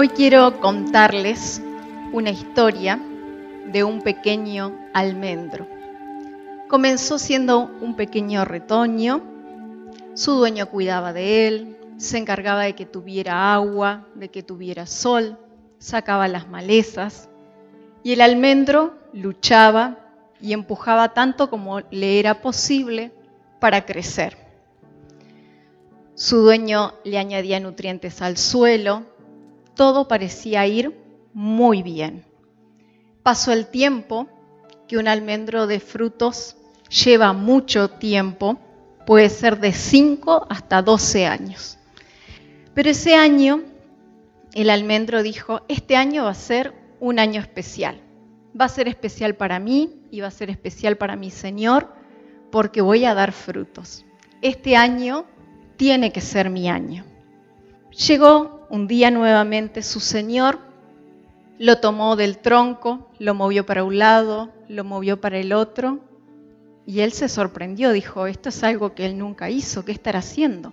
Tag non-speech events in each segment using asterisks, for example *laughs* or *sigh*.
Hoy quiero contarles una historia de un pequeño almendro. Comenzó siendo un pequeño retoño, su dueño cuidaba de él, se encargaba de que tuviera agua, de que tuviera sol, sacaba las malezas y el almendro luchaba y empujaba tanto como le era posible para crecer. Su dueño le añadía nutrientes al suelo, todo parecía ir muy bien. Pasó el tiempo, que un almendro de frutos lleva mucho tiempo, puede ser de 5 hasta 12 años. Pero ese año, el almendro dijo, este año va a ser un año especial. Va a ser especial para mí y va a ser especial para mi Señor porque voy a dar frutos. Este año tiene que ser mi año. Llegó un día nuevamente su Señor, lo tomó del tronco, lo movió para un lado, lo movió para el otro, y él se sorprendió, dijo, esto es algo que él nunca hizo, ¿qué estará haciendo?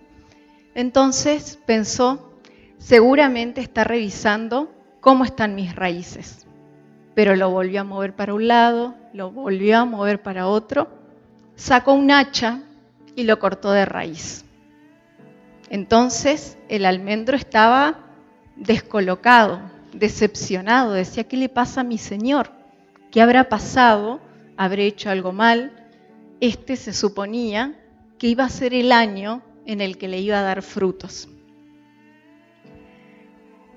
Entonces pensó, seguramente está revisando cómo están mis raíces, pero lo volvió a mover para un lado, lo volvió a mover para otro, sacó un hacha y lo cortó de raíz. Entonces el almendro estaba descolocado, decepcionado, decía, ¿qué le pasa a mi Señor? ¿Qué habrá pasado? ¿Habré hecho algo mal? Este se suponía que iba a ser el año en el que le iba a dar frutos.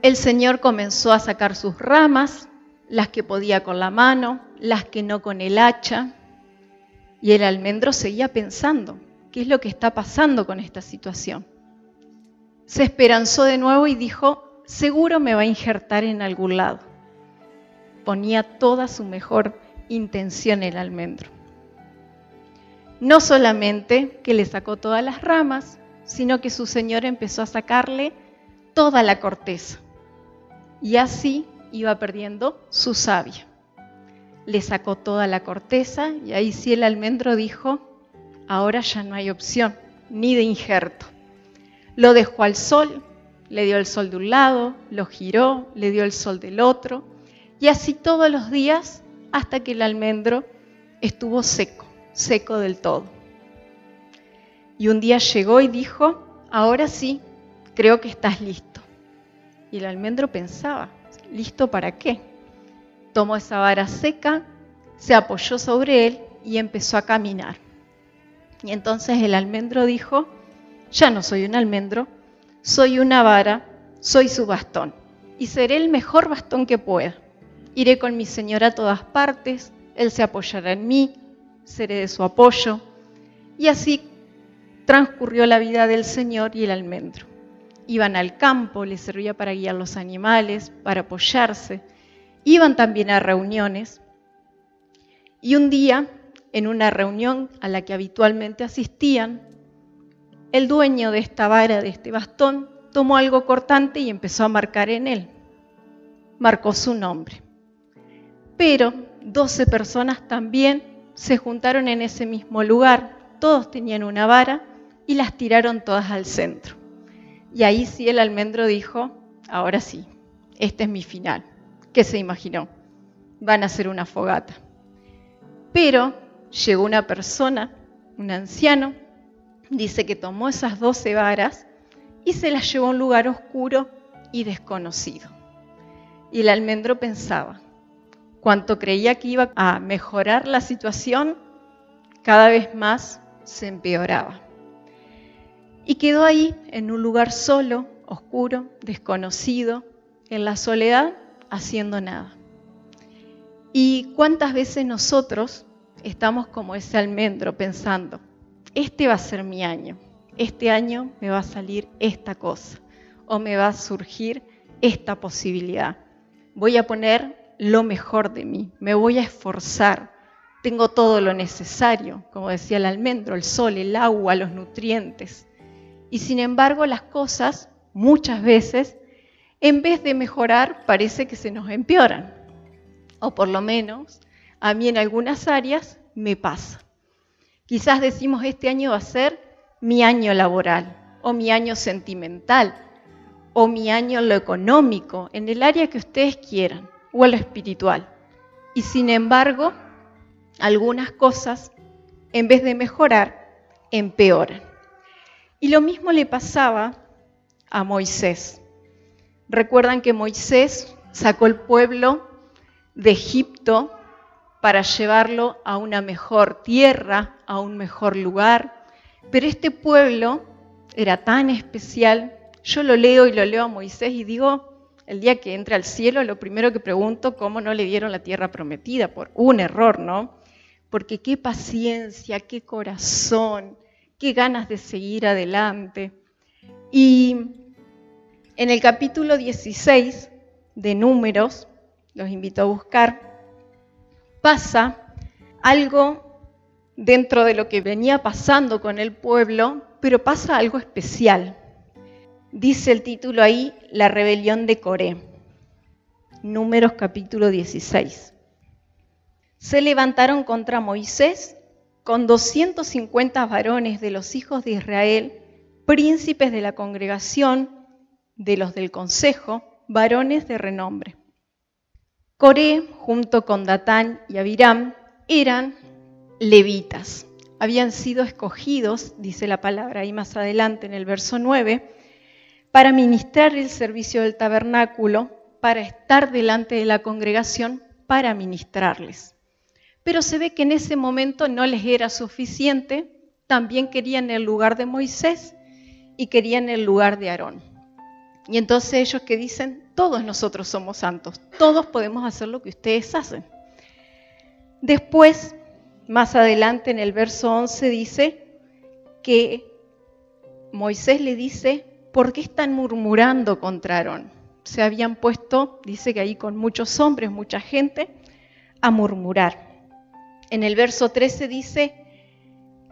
El Señor comenzó a sacar sus ramas, las que podía con la mano, las que no con el hacha, y el almendro seguía pensando, ¿qué es lo que está pasando con esta situación? Se esperanzó de nuevo y dijo, seguro me va a injertar en algún lado. Ponía toda su mejor intención el almendro. No solamente que le sacó todas las ramas, sino que su señor empezó a sacarle toda la corteza. Y así iba perdiendo su savia. Le sacó toda la corteza y ahí sí el almendro dijo, ahora ya no hay opción, ni de injerto. Lo dejó al sol, le dio el sol de un lado, lo giró, le dio el sol del otro, y así todos los días hasta que el almendro estuvo seco, seco del todo. Y un día llegó y dijo, ahora sí, creo que estás listo. Y el almendro pensaba, ¿listo para qué? Tomó esa vara seca, se apoyó sobre él y empezó a caminar. Y entonces el almendro dijo, ya no soy un almendro, soy una vara, soy su bastón, y seré el mejor bastón que pueda. Iré con mi Señor a todas partes, Él se apoyará en mí, seré de su apoyo. Y así transcurrió la vida del Señor y el almendro. Iban al campo, les servía para guiar los animales, para apoyarse. Iban también a reuniones. Y un día, en una reunión a la que habitualmente asistían, el dueño de esta vara, de este bastón, tomó algo cortante y empezó a marcar en él. Marcó su nombre. Pero 12 personas también se juntaron en ese mismo lugar. Todos tenían una vara y las tiraron todas al centro. Y ahí sí el almendro dijo, ahora sí, este es mi final. ¿Qué se imaginó? Van a hacer una fogata. Pero llegó una persona, un anciano, dice que tomó esas doce varas y se las llevó a un lugar oscuro y desconocido. Y el almendro pensaba, cuanto creía que iba a mejorar la situación, cada vez más se empeoraba. Y quedó ahí, en un lugar solo, oscuro, desconocido, en la soledad, haciendo nada. ¿Y cuántas veces nosotros estamos como ese almendro pensando, este va a ser mi año, este año me va a salir esta cosa o me va a surgir esta posibilidad. Voy a poner lo mejor de mí, me voy a esforzar, tengo todo lo necesario, como decía el almendro, el sol, el agua, los nutrientes. Y sin embargo las cosas muchas veces, en vez de mejorar, parece que se nos empeoran. O por lo menos a mí en algunas áreas me pasa. Quizás decimos este año va a ser mi año laboral o mi año sentimental o mi año en lo económico, en el área que ustedes quieran, o en lo espiritual. Y sin embargo, algunas cosas, en vez de mejorar, empeoran. Y lo mismo le pasaba a Moisés. Recuerdan que Moisés sacó el pueblo de Egipto para llevarlo a una mejor tierra, a un mejor lugar, pero este pueblo era tan especial, yo lo leo y lo leo a Moisés y digo, el día que entre al cielo, lo primero que pregunto, ¿cómo no le dieron la tierra prometida? Por un error, ¿no? Porque qué paciencia, qué corazón, qué ganas de seguir adelante. Y en el capítulo 16 de Números, los invito a buscar, pasa algo dentro de lo que venía pasando con el pueblo, pero pasa algo especial. Dice el título ahí, La rebelión de Coré. Números capítulo 16. Se levantaron contra Moisés con 250 varones de los hijos de Israel, príncipes de la congregación, de los del consejo, varones de renombre. Coré, junto con Datán y Abiram, eran levitas. Habían sido escogidos, dice la palabra ahí más adelante en el verso 9, para ministrar el servicio del tabernáculo, para estar delante de la congregación, para ministrarles. Pero se ve que en ese momento no les era suficiente, también querían el lugar de Moisés y querían el lugar de Aarón. Y entonces ellos que dicen, todos nosotros somos santos, todos podemos hacer lo que ustedes hacen. Después más adelante en el verso 11 dice que Moisés le dice, ¿por qué están murmurando contra Aarón? Se habían puesto, dice que ahí con muchos hombres, mucha gente, a murmurar. En el verso 13 dice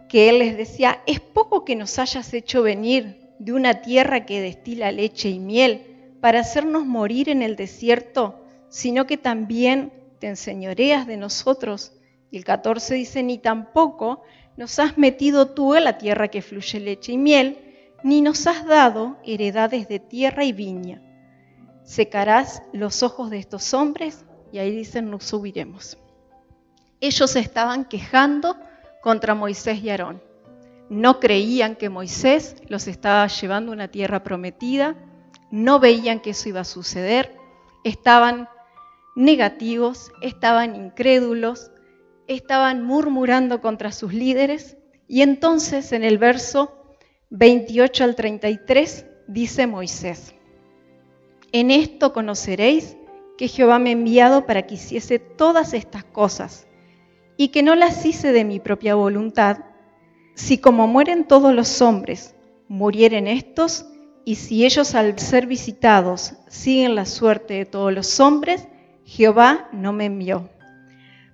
que él les decía, es poco que nos hayas hecho venir de una tierra que destila leche y miel para hacernos morir en el desierto, sino que también te enseñoreas de nosotros y el 14 dice, ni tampoco nos has metido tú en la tierra que fluye leche y miel, ni nos has dado heredades de tierra y viña. Secarás los ojos de estos hombres y ahí dicen, nos subiremos. Ellos estaban quejando contra Moisés y Aarón. No creían que Moisés los estaba llevando a una tierra prometida, no veían que eso iba a suceder, estaban negativos, estaban incrédulos, estaban murmurando contra sus líderes. Y entonces en el verso 28 al 33 dice Moisés, en esto conoceréis que Jehová me ha enviado para que hiciese todas estas cosas y que no las hice de mi propia voluntad, si como mueren todos los hombres, murieren estos, y si ellos al ser visitados siguen la suerte de todos los hombres, Jehová no me envió.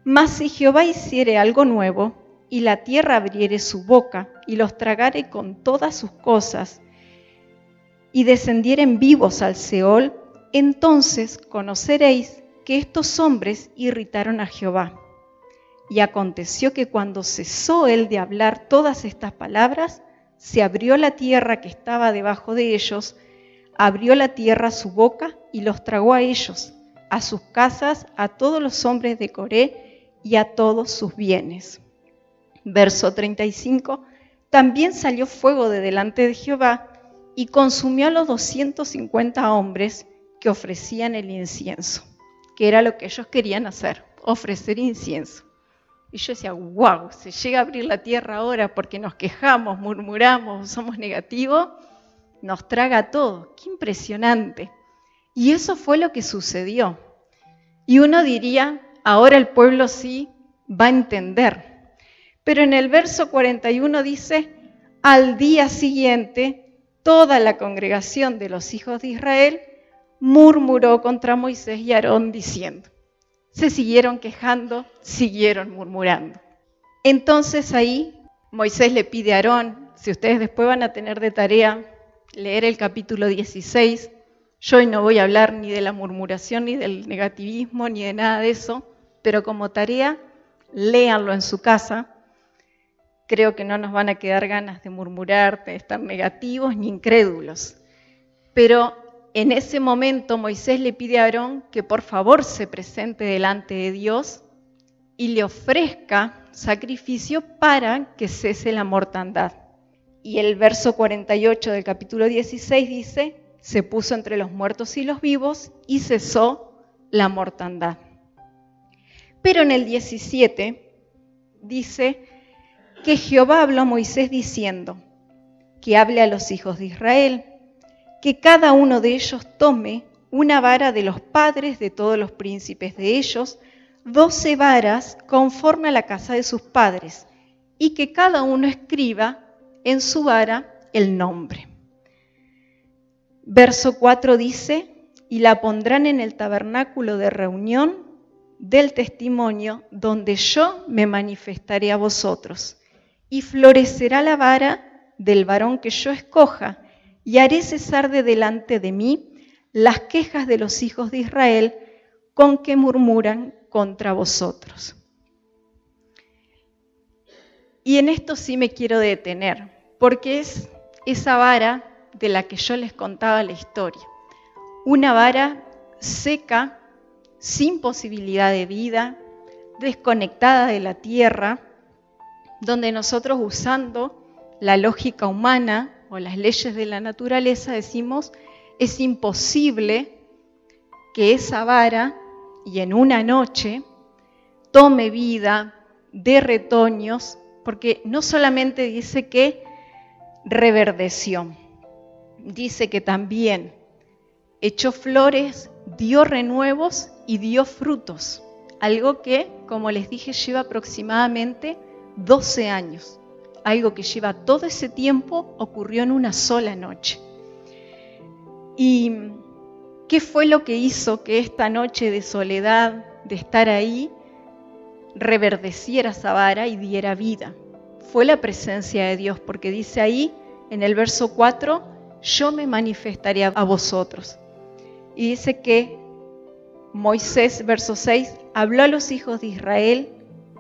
Mas si Jehová hiciere algo nuevo, y la tierra abriere su boca, y los tragare con todas sus cosas, y descendieren vivos al Seol, entonces conoceréis que estos hombres irritaron a Jehová. Y aconteció que cuando cesó él de hablar todas estas palabras, se abrió la tierra que estaba debajo de ellos, abrió la tierra su boca y los tragó a ellos, a sus casas, a todos los hombres de Coré, y a todos sus bienes. Verso 35. También salió fuego de delante de Jehová y consumió a los 250 hombres que ofrecían el incienso, que era lo que ellos querían hacer, ofrecer incienso. Y yo decía, wow, se llega a abrir la tierra ahora porque nos quejamos, murmuramos, somos negativos, nos traga todo. Qué impresionante. Y eso fue lo que sucedió. Y uno diría, ahora el pueblo sí va a entender. Pero en el verso 41 dice, al día siguiente, toda la congregación de los hijos de Israel murmuró contra Moisés y Aarón diciendo, se siguieron quejando, siguieron murmurando. Entonces ahí Moisés le pide a Aarón, si ustedes después van a tener de tarea leer el capítulo 16, yo hoy no voy a hablar ni de la murmuración, ni del negativismo, ni de nada de eso, pero como tarea, léanlo en su casa. Creo que no nos van a quedar ganas de murmurar, de estar negativos ni incrédulos. Pero en ese momento Moisés le pide a Aarón que por favor se presente delante de Dios y le ofrezca sacrificio para que cese la mortandad. Y el verso 48 del capítulo 16 dice, se puso entre los muertos y los vivos y cesó la mortandad. Pero en el 17 dice que Jehová habló a Moisés diciendo, que hable a los hijos de Israel, que cada uno de ellos tome una vara de los padres de todos los príncipes de ellos, doce varas conforme a la casa de sus padres, y que cada uno escriba en su vara el nombre. Verso 4 dice, y la pondrán en el tabernáculo de reunión del testimonio donde yo me manifestaré a vosotros, y florecerá la vara del varón que yo escoja, y haré cesar de delante de mí las quejas de los hijos de Israel con que murmuran contra vosotros. Y en esto sí me quiero detener, porque es esa vara de la que yo les contaba la historia. Una vara seca, sin posibilidad de vida, desconectada de la tierra, donde nosotros usando la lógica humana o las leyes de la naturaleza decimos, es imposible que esa vara y en una noche tome vida de retoños, porque no solamente dice que reverdeció, dice que también echó flores, dio renuevos y dio frutos, algo que, como les dije, lleva aproximadamente 12 años. Algo que lleva todo ese tiempo ocurrió en una sola noche. ¿Y qué fue lo que hizo que esta noche de soledad, de estar ahí, reverdeciera esa vara y diera vida? Fue la presencia de Dios, porque dice ahí en el verso 4, yo me manifestaré a vosotros. Y dice que Moisés, verso 6, habló a los hijos de Israel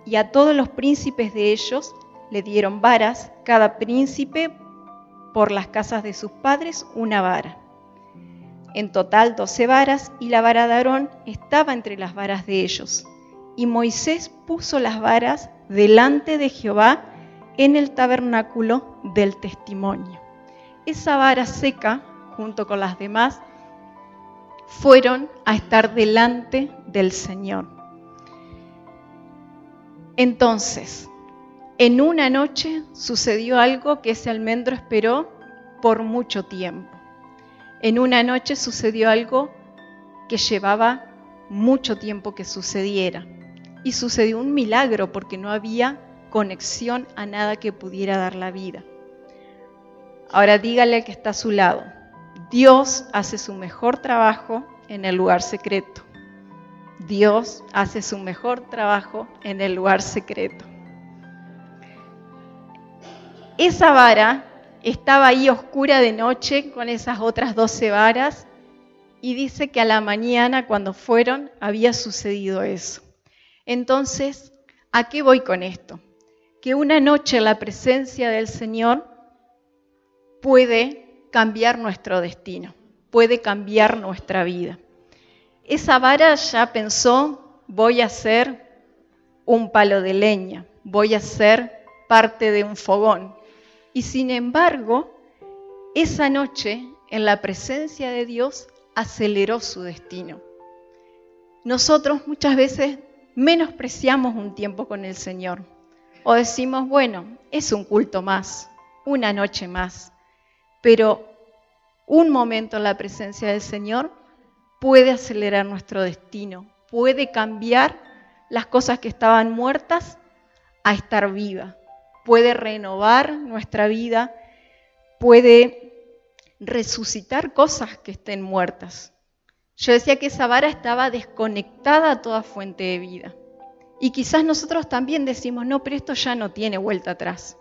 y a todos los príncipes de ellos le dieron varas, cada príncipe por las casas de sus padres una vara. En total doce varas, y la vara de Aarón estaba entre las varas de ellos. Y Moisés puso las varas delante de Jehová en el tabernáculo del testimonio. Esa vara seca, junto con las demás, fueron a estar delante del Señor. Entonces, en una noche sucedió algo que ese almendro esperó por mucho tiempo. En una noche sucedió algo que llevaba mucho tiempo que sucediera. Y sucedió un milagro porque no había conexión a nada que pudiera dar la vida. Ahora dígale al que está a su lado, Dios hace su mejor trabajo en el lugar secreto. Dios hace su mejor trabajo en el lugar secreto. Esa vara estaba ahí oscura de noche con esas otras doce varas y dice que a la mañana cuando fueron había sucedido eso. Entonces, ¿a qué voy con esto? Que una noche la presencia del Señor puede cambiar nuestro destino, puede cambiar nuestra vida. Esa vara ya pensó, voy a ser un palo de leña, voy a ser parte de un fogón, y sin embargo, esa noche, en la presencia de Dios, aceleró su destino. Nosotros muchas veces menospreciamos un tiempo con el Señor. O decimos, bueno, es un culto más, una noche más, pero un momento en la presencia del Señor puede acelerar nuestro destino, puede cambiar las cosas que estaban muertas a estar vivas puede renovar nuestra vida, puede resucitar cosas que estén muertas. Yo decía que esa vara estaba desconectada a toda fuente de vida. Y quizás nosotros también decimos, no, pero esto ya no tiene vuelta atrás.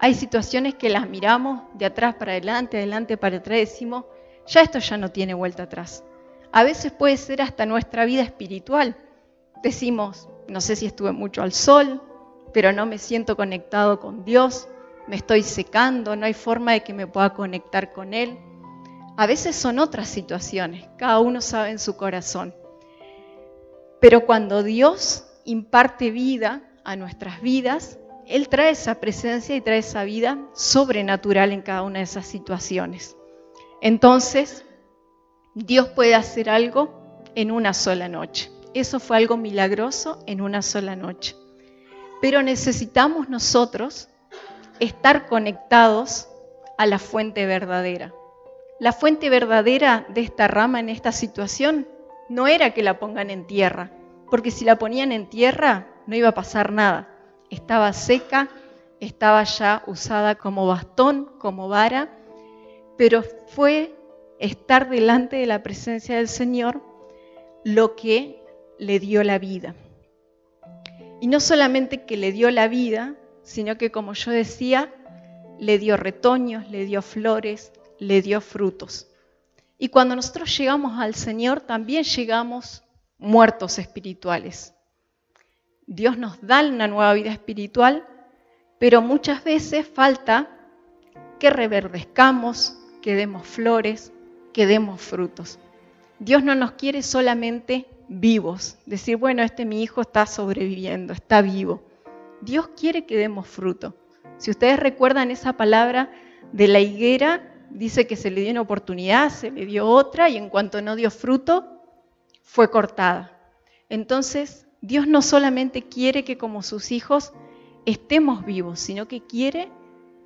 Hay situaciones que las miramos de atrás para adelante, adelante para atrás, decimos, ya esto ya no tiene vuelta atrás. A veces puede ser hasta nuestra vida espiritual. Decimos, no sé si estuve mucho al sol, pero no me siento conectado con Dios, me estoy secando, no hay forma de que me pueda conectar con Él. A veces son otras situaciones, cada uno sabe en su corazón. Pero cuando Dios imparte vida a nuestras vidas, Él trae esa presencia y trae esa vida sobrenatural en cada una de esas situaciones. Entonces, Dios puede hacer algo en una sola noche. Eso fue algo milagroso en una sola noche. Pero necesitamos nosotros estar conectados a la fuente verdadera. La fuente verdadera de esta rama en esta situación no era que la pongan en tierra, porque si la ponían en tierra no iba a pasar nada. Estaba seca, estaba ya usada como bastón, como vara, pero fue estar delante de la presencia del Señor lo que le dio la vida. Y no solamente que le dio la vida, sino que como yo decía, le dio retoños, le dio flores, le dio frutos. Y cuando nosotros llegamos al Señor, también llegamos muertos espirituales. Dios nos da una nueva vida espiritual, pero muchas veces falta que reverdezcamos, que demos flores, que demos frutos. Dios no nos quiere solamente vivos, decir, bueno, este mi hijo está sobreviviendo, está vivo. Dios quiere que demos fruto. Si ustedes recuerdan esa palabra de la higuera, dice que se le dio una oportunidad, se le dio otra y en cuanto no dio fruto, fue cortada. Entonces, Dios no solamente quiere que como sus hijos estemos vivos, sino que quiere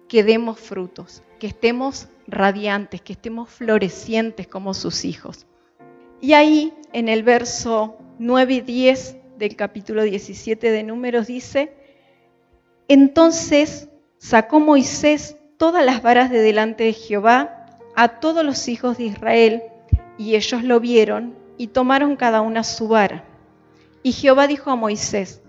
que demos frutos, que estemos radiantes, que estemos florecientes como sus hijos. Y ahí en el verso 9 y 10 del capítulo 17 de Números dice, entonces sacó Moisés todas las varas de delante de Jehová a todos los hijos de Israel, y ellos lo vieron y tomaron cada una su vara. Y Jehová dijo a Moisés,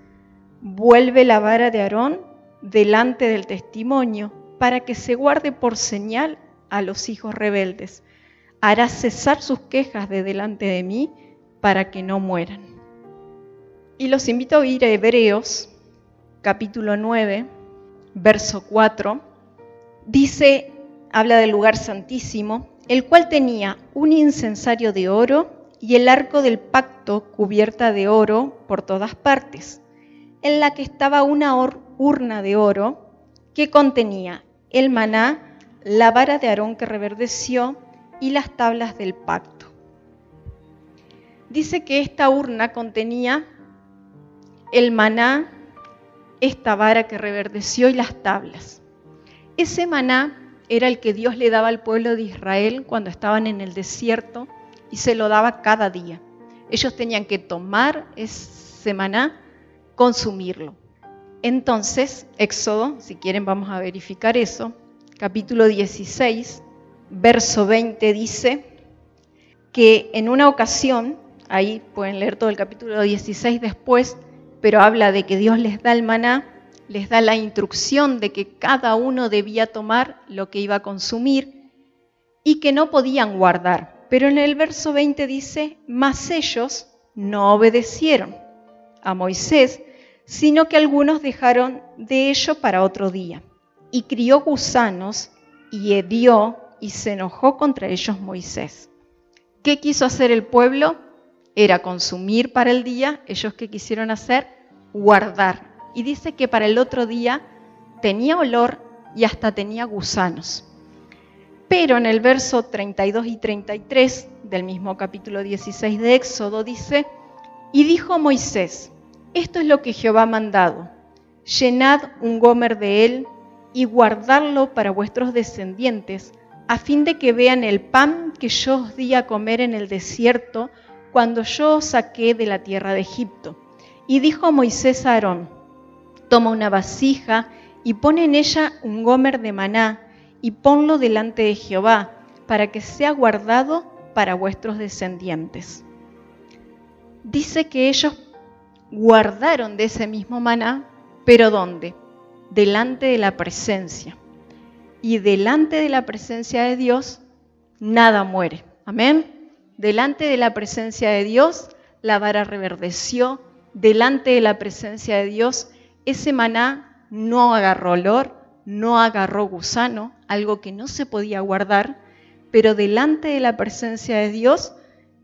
vuelve la vara de Aarón delante del testimonio, para que se guarde por señal a los hijos rebeldes. Hará cesar sus quejas de delante de mí, para que no mueran. Y los invito a oír a Hebreos, capítulo 9, verso 4. Dice, habla del lugar santísimo, el cual tenía un incensario de oro y el arco del pacto cubierta de oro por todas partes, en la que estaba una urna de oro que contenía el maná, la vara de Aarón que reverdeció y las tablas del pacto. Dice que esta urna contenía el maná, esta vara que reverdeció y las tablas. Ese maná era el que Dios le daba al pueblo de Israel cuando estaban en el desierto y se lo daba cada día. Ellos tenían que tomar ese maná, consumirlo. Entonces, Éxodo, si quieren vamos a verificar eso, capítulo 16, verso 20 dice que en una ocasión, ahí pueden leer todo el capítulo 16 después, pero habla de que Dios les da el maná, les da la instrucción de que cada uno debía tomar lo que iba a consumir y que no podían guardar. Pero en el verso 20 dice, mas ellos no obedecieron a Moisés, sino que algunos dejaron de ello para otro día. Y crió gusanos y hedió y se enojó contra ellos Moisés. ¿Qué quiso hacer el pueblo? Era consumir para el día, ellos qué quisieron hacer? Guardar. Y dice que para el otro día tenía olor y hasta tenía gusanos. Pero en el verso 32 y 33 del mismo capítulo 16 de Éxodo dice, y dijo Moisés, esto es lo que Jehová ha mandado, llenad un gomer de él y guardadlo para vuestros descendientes, a fin de que vean el pan que yo os di a comer en el desierto cuando yo os saqué de la tierra de Egipto. Y dijo Moisés a Aarón, toma una vasija y pone en ella un gomer de maná, y ponlo delante de Jehová, para que sea guardado para vuestros descendientes. Dice que ellos guardaron de ese mismo maná, pero ¿dónde? Delante de la presencia. Y delante de la presencia de Dios, nada muere. Amén. Delante de la presencia de Dios, la vara reverdeció. Delante de la presencia de Dios, ese maná no agarró olor, no agarró gusano, algo que no se podía guardar, pero delante de la presencia de Dios,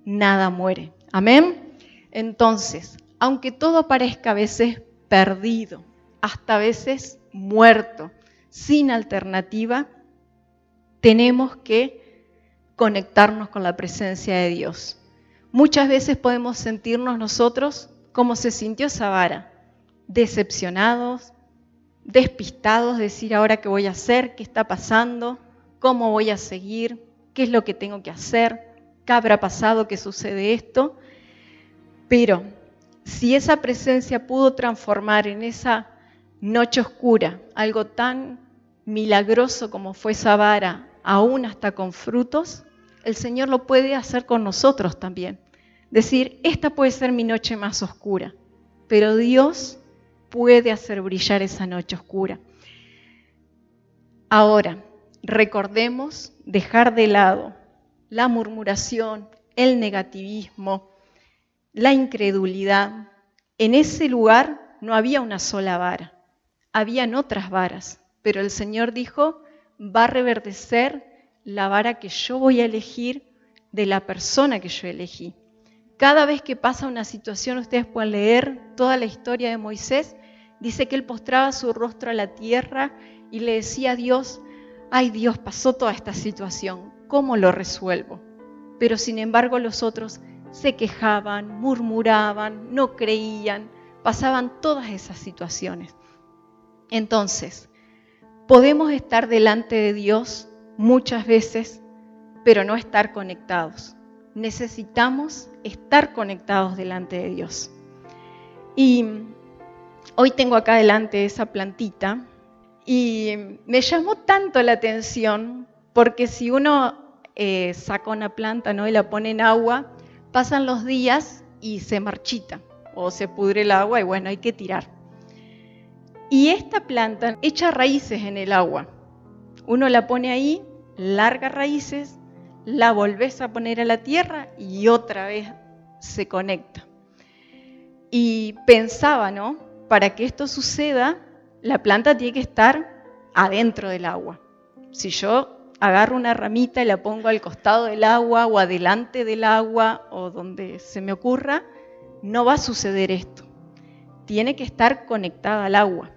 nada muere. Amén. Entonces, aunque todo parezca a veces perdido, hasta a veces muerto, sin alternativa, tenemos que conectarnos con la presencia de Dios. Muchas veces podemos sentirnos nosotros como se sintió esa vara, decepcionados, despistados, decir ahora qué voy a hacer, qué está pasando, cómo voy a seguir, qué es lo que tengo que hacer, qué habrá pasado, qué sucede esto. Pero si esa presencia pudo transformar en esa noche oscura algo tan milagroso como fue esa vara, aún hasta con frutos, el Señor lo puede hacer con nosotros también. Decir, esta puede ser mi noche más oscura, pero Dios puede hacer brillar esa noche oscura. Ahora, recordemos dejar de lado la murmuración, el negativismo, la incredulidad. En ese lugar no había una sola vara, habían otras varas, pero el Señor dijo, va a reverdecer la vara que yo voy a elegir de la persona que yo elegí. Cada vez que pasa una situación, ustedes pueden leer toda la historia de Moisés, dice que él postraba su rostro a la tierra y le decía a Dios, ay Dios, pasó toda esta situación, ¿cómo lo resuelvo? Pero sin embargo los otros se quejaban, murmuraban, no creían, pasaban todas esas situaciones. Entonces, podemos estar delante de Dios muchas veces, pero no estar conectados. Necesitamos estar conectados delante de Dios. Y hoy tengo acá delante esa plantita y me llamó tanto la atención porque si uno eh, saca una planta ¿no? y la pone en agua, pasan los días y se marchita o se pudre el agua y bueno, hay que tirar. Y esta planta echa raíces en el agua. Uno la pone ahí, larga raíces, la volvés a poner a la tierra y otra vez se conecta. Y pensaba, ¿no? Para que esto suceda, la planta tiene que estar adentro del agua. Si yo agarro una ramita y la pongo al costado del agua o adelante del agua o donde se me ocurra, no va a suceder esto. Tiene que estar conectada al agua.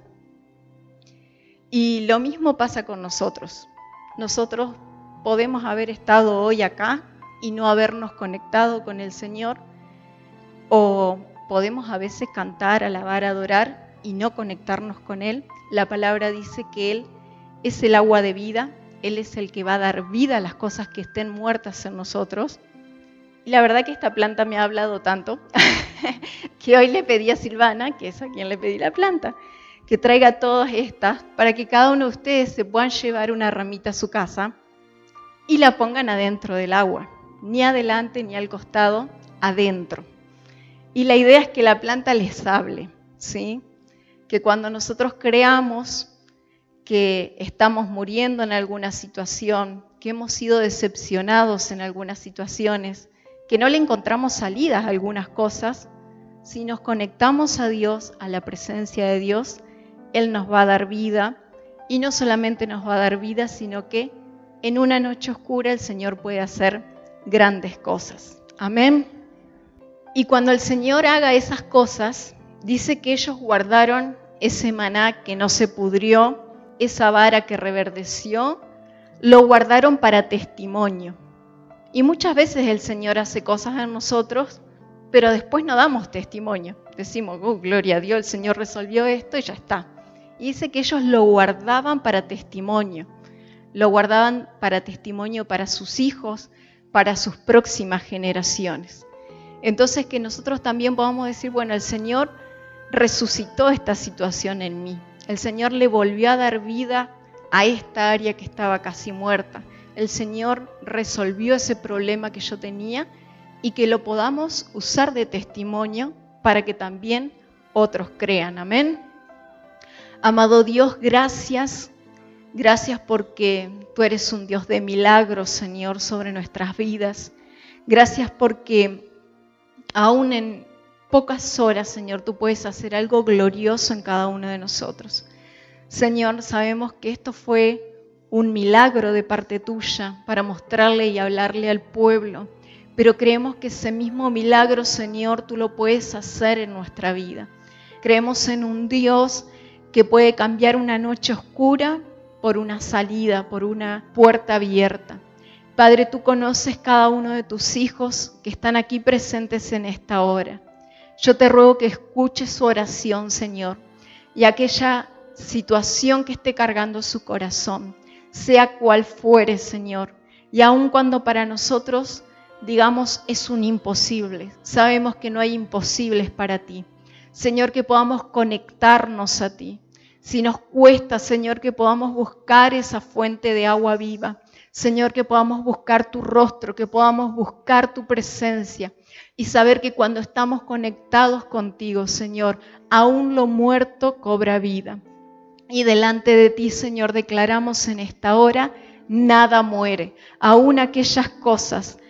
Y lo mismo pasa con nosotros. Nosotros podemos haber estado hoy acá y no habernos conectado con el Señor, o podemos a veces cantar, alabar, adorar y no conectarnos con Él. La palabra dice que Él es el agua de vida, Él es el que va a dar vida a las cosas que estén muertas en nosotros. Y la verdad que esta planta me ha hablado tanto *laughs* que hoy le pedí a Silvana, que es a quien le pedí la planta, que traiga todas estas para que cada uno de ustedes se puedan llevar una ramita a su casa y la pongan adentro del agua, ni adelante ni al costado, adentro. Y la idea es que la planta les hable, ¿sí? Que cuando nosotros creamos que estamos muriendo en alguna situación, que hemos sido decepcionados en algunas situaciones, que no le encontramos salidas a algunas cosas, si nos conectamos a Dios, a la presencia de Dios, él nos va a dar vida y no solamente nos va a dar vida, sino que en una noche oscura el Señor puede hacer grandes cosas. Amén. Y cuando el Señor haga esas cosas, dice que ellos guardaron ese maná que no se pudrió, esa vara que reverdeció, lo guardaron para testimonio. Y muchas veces el Señor hace cosas en nosotros, pero después no damos testimonio. Decimos, oh, gloria a Dios, el Señor resolvió esto y ya está. Y dice que ellos lo guardaban para testimonio, lo guardaban para testimonio para sus hijos, para sus próximas generaciones. Entonces que nosotros también podamos decir, bueno, el Señor resucitó esta situación en mí. El Señor le volvió a dar vida a esta área que estaba casi muerta. El Señor resolvió ese problema que yo tenía y que lo podamos usar de testimonio para que también otros crean. Amén. Amado Dios, gracias. Gracias porque tú eres un Dios de milagros, Señor, sobre nuestras vidas. Gracias porque aún en pocas horas, Señor, tú puedes hacer algo glorioso en cada uno de nosotros. Señor, sabemos que esto fue un milagro de parte tuya para mostrarle y hablarle al pueblo, pero creemos que ese mismo milagro, Señor, tú lo puedes hacer en nuestra vida. Creemos en un Dios que puede cambiar una noche oscura por una salida, por una puerta abierta. Padre, tú conoces cada uno de tus hijos que están aquí presentes en esta hora. Yo te ruego que escuches su oración, Señor, y aquella situación que esté cargando su corazón, sea cual fuere, Señor. Y aun cuando para nosotros, digamos, es un imposible, sabemos que no hay imposibles para ti. Señor, que podamos conectarnos a ti. Si nos cuesta, Señor, que podamos buscar esa fuente de agua viva. Señor, que podamos buscar tu rostro, que podamos buscar tu presencia y saber que cuando estamos conectados contigo, Señor, aún lo muerto cobra vida. Y delante de ti, Señor, declaramos en esta hora, nada muere. Aún aquellas cosas,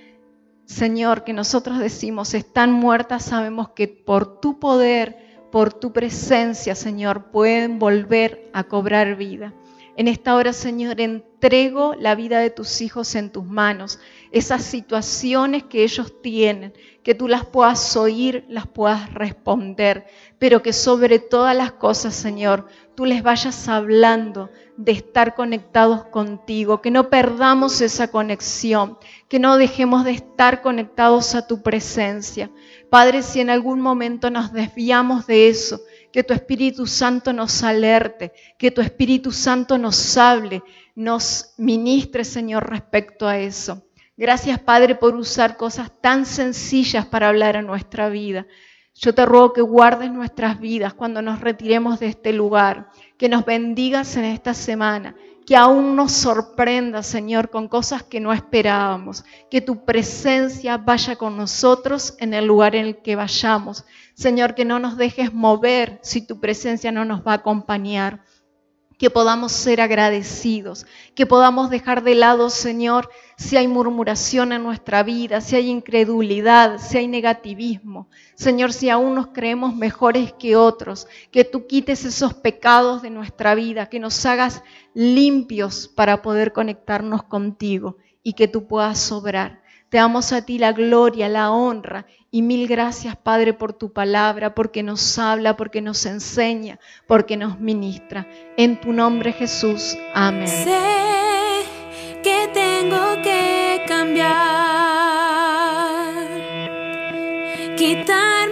Señor, que nosotros decimos están muertas, sabemos que por tu poder, por tu presencia, Señor, pueden volver a cobrar vida. En esta hora, Señor, entrego la vida de tus hijos en tus manos, esas situaciones que ellos tienen, que tú las puedas oír, las puedas responder, pero que sobre todas las cosas, Señor, tú les vayas hablando de estar conectados contigo, que no perdamos esa conexión, que no dejemos de estar conectados a tu presencia. Padre, si en algún momento nos desviamos de eso, que tu Espíritu Santo nos alerte, que tu Espíritu Santo nos hable, nos ministre, Señor, respecto a eso. Gracias, Padre, por usar cosas tan sencillas para hablar a nuestra vida. Yo te ruego que guardes nuestras vidas cuando nos retiremos de este lugar, que nos bendigas en esta semana, que aún nos sorprenda, Señor, con cosas que no esperábamos, que tu presencia vaya con nosotros en el lugar en el que vayamos. Señor, que no nos dejes mover si tu presencia no nos va a acompañar que podamos ser agradecidos, que podamos dejar de lado, Señor, si hay murmuración en nuestra vida, si hay incredulidad, si hay negativismo. Señor, si aún nos creemos mejores que otros, que tú quites esos pecados de nuestra vida, que nos hagas limpios para poder conectarnos contigo y que tú puedas sobrar. Te damos a ti la gloria, la honra y mil gracias, Padre, por tu palabra, porque nos habla, porque nos enseña, porque nos ministra. En tu nombre, Jesús. Amén. Sé que tengo que cambiar, quitar